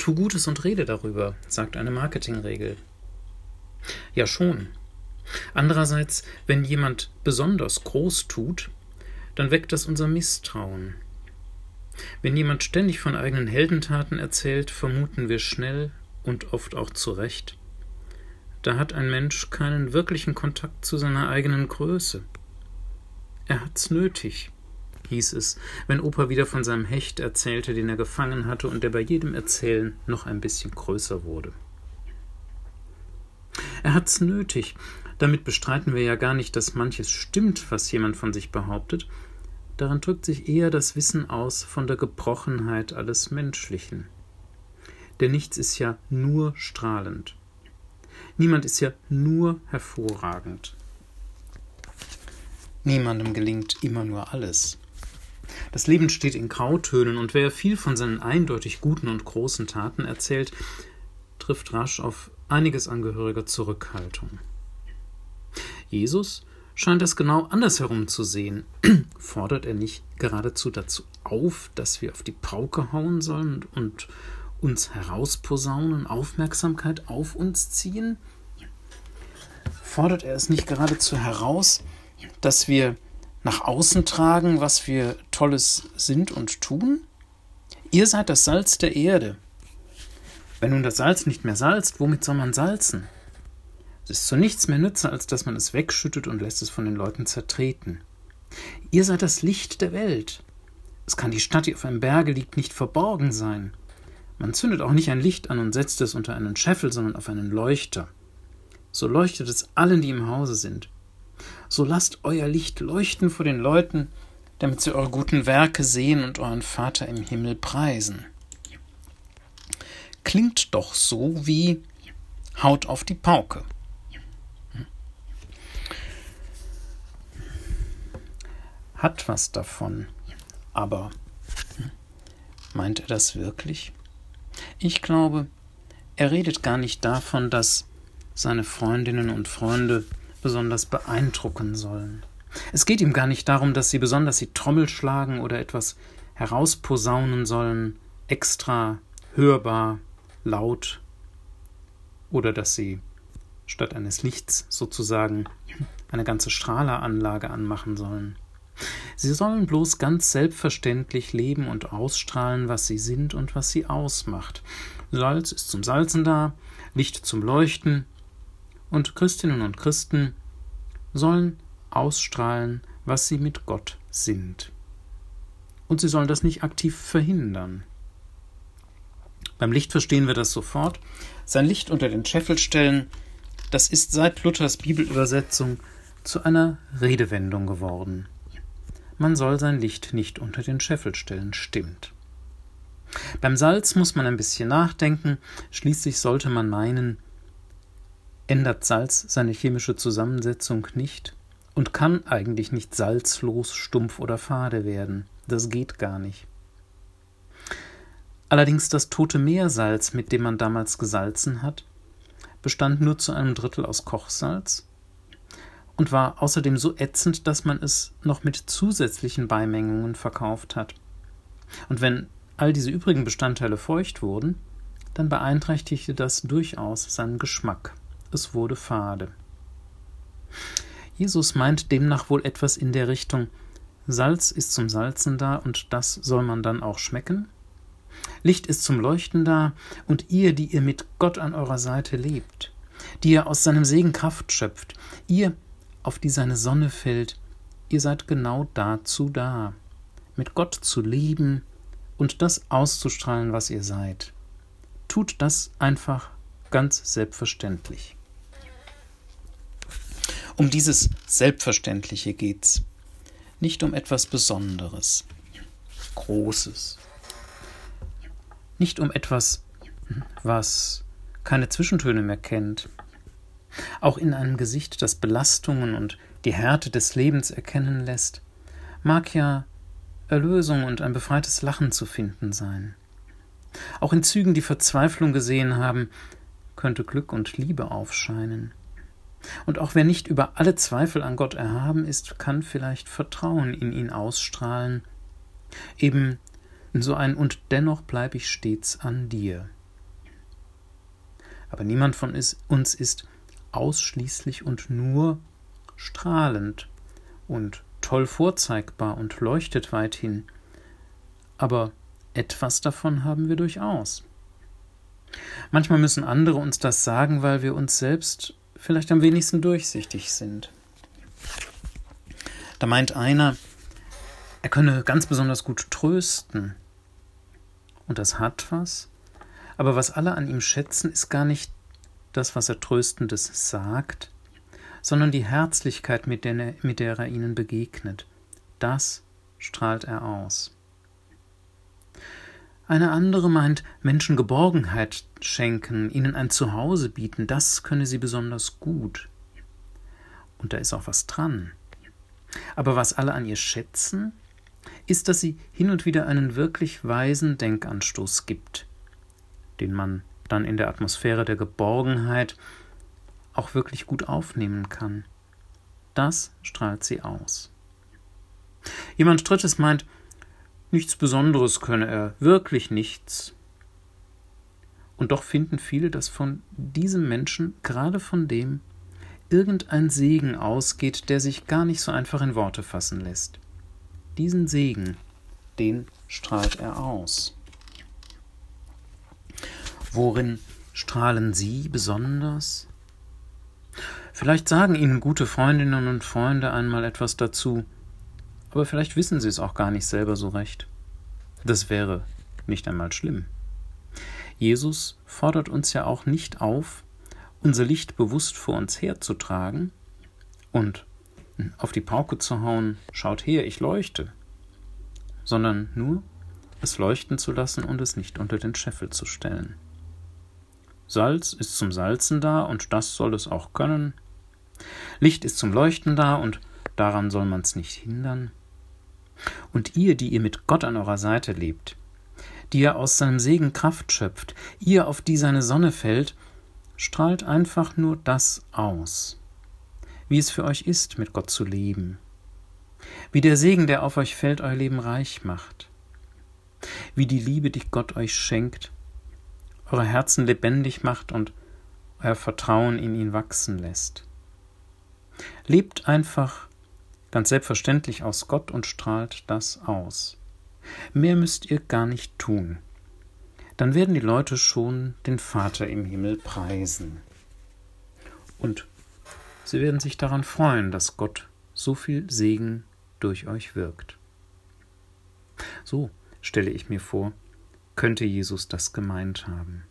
Tu Gutes und rede darüber, sagt eine Marketingregel. Ja schon. Andererseits, wenn jemand besonders groß tut, dann weckt das unser Misstrauen. Wenn jemand ständig von eigenen Heldentaten erzählt, vermuten wir schnell und oft auch zu Recht, da hat ein Mensch keinen wirklichen Kontakt zu seiner eigenen Größe. Er hat's nötig, hieß es, wenn Opa wieder von seinem Hecht erzählte, den er gefangen hatte und der bei jedem Erzählen noch ein bisschen größer wurde. Er hat's nötig. Damit bestreiten wir ja gar nicht, dass manches stimmt, was jemand von sich behauptet. Daran drückt sich eher das Wissen aus von der Gebrochenheit alles Menschlichen. Denn nichts ist ja nur strahlend. Niemand ist ja nur hervorragend. Niemandem gelingt immer nur alles. Das Leben steht in Grautönen, und wer viel von seinen eindeutig guten und großen Taten erzählt, trifft rasch auf einiges angehöriger Zurückhaltung. Jesus scheint das genau andersherum zu sehen. Fordert er nicht geradezu dazu auf, dass wir auf die Pauke hauen sollen und uns herausposaunen, Aufmerksamkeit auf uns ziehen? Fordert er es nicht geradezu heraus, dass wir nach außen tragen, was wir Tolles sind und tun? Ihr seid das Salz der Erde. Wenn nun das Salz nicht mehr salzt, womit soll man salzen? Es ist zu nichts mehr nütze, als dass man es wegschüttet und lässt es von den Leuten zertreten. Ihr seid das Licht der Welt. Es kann die Stadt, die auf einem Berge liegt, nicht verborgen sein. Man zündet auch nicht ein Licht an und setzt es unter einen Scheffel, sondern auf einen Leuchter. So leuchtet es allen, die im Hause sind. So lasst euer Licht leuchten vor den Leuten, damit sie eure guten Werke sehen und euren Vater im Himmel preisen. Klingt doch so wie Haut auf die Pauke. Hat was davon, aber meint er das wirklich? Ich glaube, er redet gar nicht davon, dass seine Freundinnen und Freunde besonders beeindrucken sollen. Es geht ihm gar nicht darum, dass sie besonders die Trommel schlagen oder etwas herausposaunen sollen, extra hörbar, laut, oder dass sie statt eines Lichts sozusagen eine ganze Strahleranlage anmachen sollen. Sie sollen bloß ganz selbstverständlich leben und ausstrahlen, was sie sind und was sie ausmacht. Salz ist zum Salzen da, Licht zum Leuchten, und Christinnen und Christen sollen ausstrahlen, was sie mit Gott sind. Und sie sollen das nicht aktiv verhindern. Beim Licht verstehen wir das sofort. Sein Licht unter den Scheffel stellen, das ist seit Luthers Bibelübersetzung zu einer Redewendung geworden. Man soll sein Licht nicht unter den Scheffel stellen, stimmt. Beim Salz muss man ein bisschen nachdenken, schließlich sollte man meinen, ändert Salz seine chemische Zusammensetzung nicht und kann eigentlich nicht salzlos, stumpf oder fade werden. Das geht gar nicht. Allerdings das tote Meersalz, mit dem man damals gesalzen hat, bestand nur zu einem Drittel aus Kochsalz und war außerdem so ätzend, dass man es noch mit zusätzlichen Beimengungen verkauft hat. Und wenn all diese übrigen Bestandteile feucht wurden, dann beeinträchtigte das durchaus seinen Geschmack es wurde fade. Jesus meint demnach wohl etwas in der Richtung Salz ist zum Salzen da und das soll man dann auch schmecken? Licht ist zum Leuchten da und ihr, die ihr mit Gott an eurer Seite lebt, die ihr aus seinem Segen Kraft schöpft, ihr, auf die seine Sonne fällt, ihr seid genau dazu da, mit Gott zu leben und das auszustrahlen, was ihr seid. Tut das einfach ganz selbstverständlich. Um dieses Selbstverständliche geht's. Nicht um etwas Besonderes, Großes. Nicht um etwas, was keine Zwischentöne mehr kennt. Auch in einem Gesicht, das Belastungen und die Härte des Lebens erkennen lässt, mag ja Erlösung und ein befreites Lachen zu finden sein. Auch in Zügen, die Verzweiflung gesehen haben, könnte Glück und Liebe aufscheinen. Und auch wer nicht über alle Zweifel an Gott erhaben ist, kann vielleicht Vertrauen in ihn ausstrahlen. Eben so ein Und dennoch bleib ich stets an dir. Aber niemand von uns ist ausschließlich und nur strahlend und toll vorzeigbar und leuchtet weithin. Aber etwas davon haben wir durchaus. Manchmal müssen andere uns das sagen, weil wir uns selbst vielleicht am wenigsten durchsichtig sind. Da meint einer, er könne ganz besonders gut trösten. Und das hat was, aber was alle an ihm schätzen, ist gar nicht das, was er Tröstendes sagt, sondern die Herzlichkeit, mit der, er, mit der er ihnen begegnet. Das strahlt er aus. Eine andere meint, Menschen Geborgenheit schenken, ihnen ein Zuhause bieten, das könne sie besonders gut. Und da ist auch was dran. Aber was alle an ihr schätzen, ist, dass sie hin und wieder einen wirklich weisen Denkanstoß gibt, den man dann in der Atmosphäre der Geborgenheit auch wirklich gut aufnehmen kann. Das strahlt sie aus. Jemand Drittes meint, nichts Besonderes könne er, wirklich nichts. Und doch finden viele, dass von diesem Menschen, gerade von dem, irgendein Segen ausgeht, der sich gar nicht so einfach in Worte fassen lässt. Diesen Segen, den strahlt er aus. Worin strahlen Sie besonders? Vielleicht sagen Ihnen gute Freundinnen und Freunde einmal etwas dazu, aber vielleicht wissen Sie es auch gar nicht selber so recht. Das wäre nicht einmal schlimm. Jesus fordert uns ja auch nicht auf, unser Licht bewusst vor uns herzutragen und auf die Pauke zu hauen, schaut her, ich leuchte, sondern nur es leuchten zu lassen und es nicht unter den Scheffel zu stellen. Salz ist zum Salzen da und das soll es auch können. Licht ist zum Leuchten da und daran soll man's nicht hindern. Und ihr, die ihr mit Gott an eurer Seite lebt, die ihr aus seinem Segen Kraft schöpft, ihr, auf die seine Sonne fällt, strahlt einfach nur das aus, wie es für euch ist, mit Gott zu leben, wie der Segen, der auf euch fällt, euer Leben reich macht, wie die Liebe, die Gott euch schenkt, eure Herzen lebendig macht und euer Vertrauen in ihn wachsen lässt. Lebt einfach ganz selbstverständlich aus Gott und strahlt das aus. Mehr müsst ihr gar nicht tun. Dann werden die Leute schon den Vater im Himmel preisen. Und sie werden sich daran freuen, dass Gott so viel Segen durch euch wirkt. So stelle ich mir vor, könnte Jesus das gemeint haben.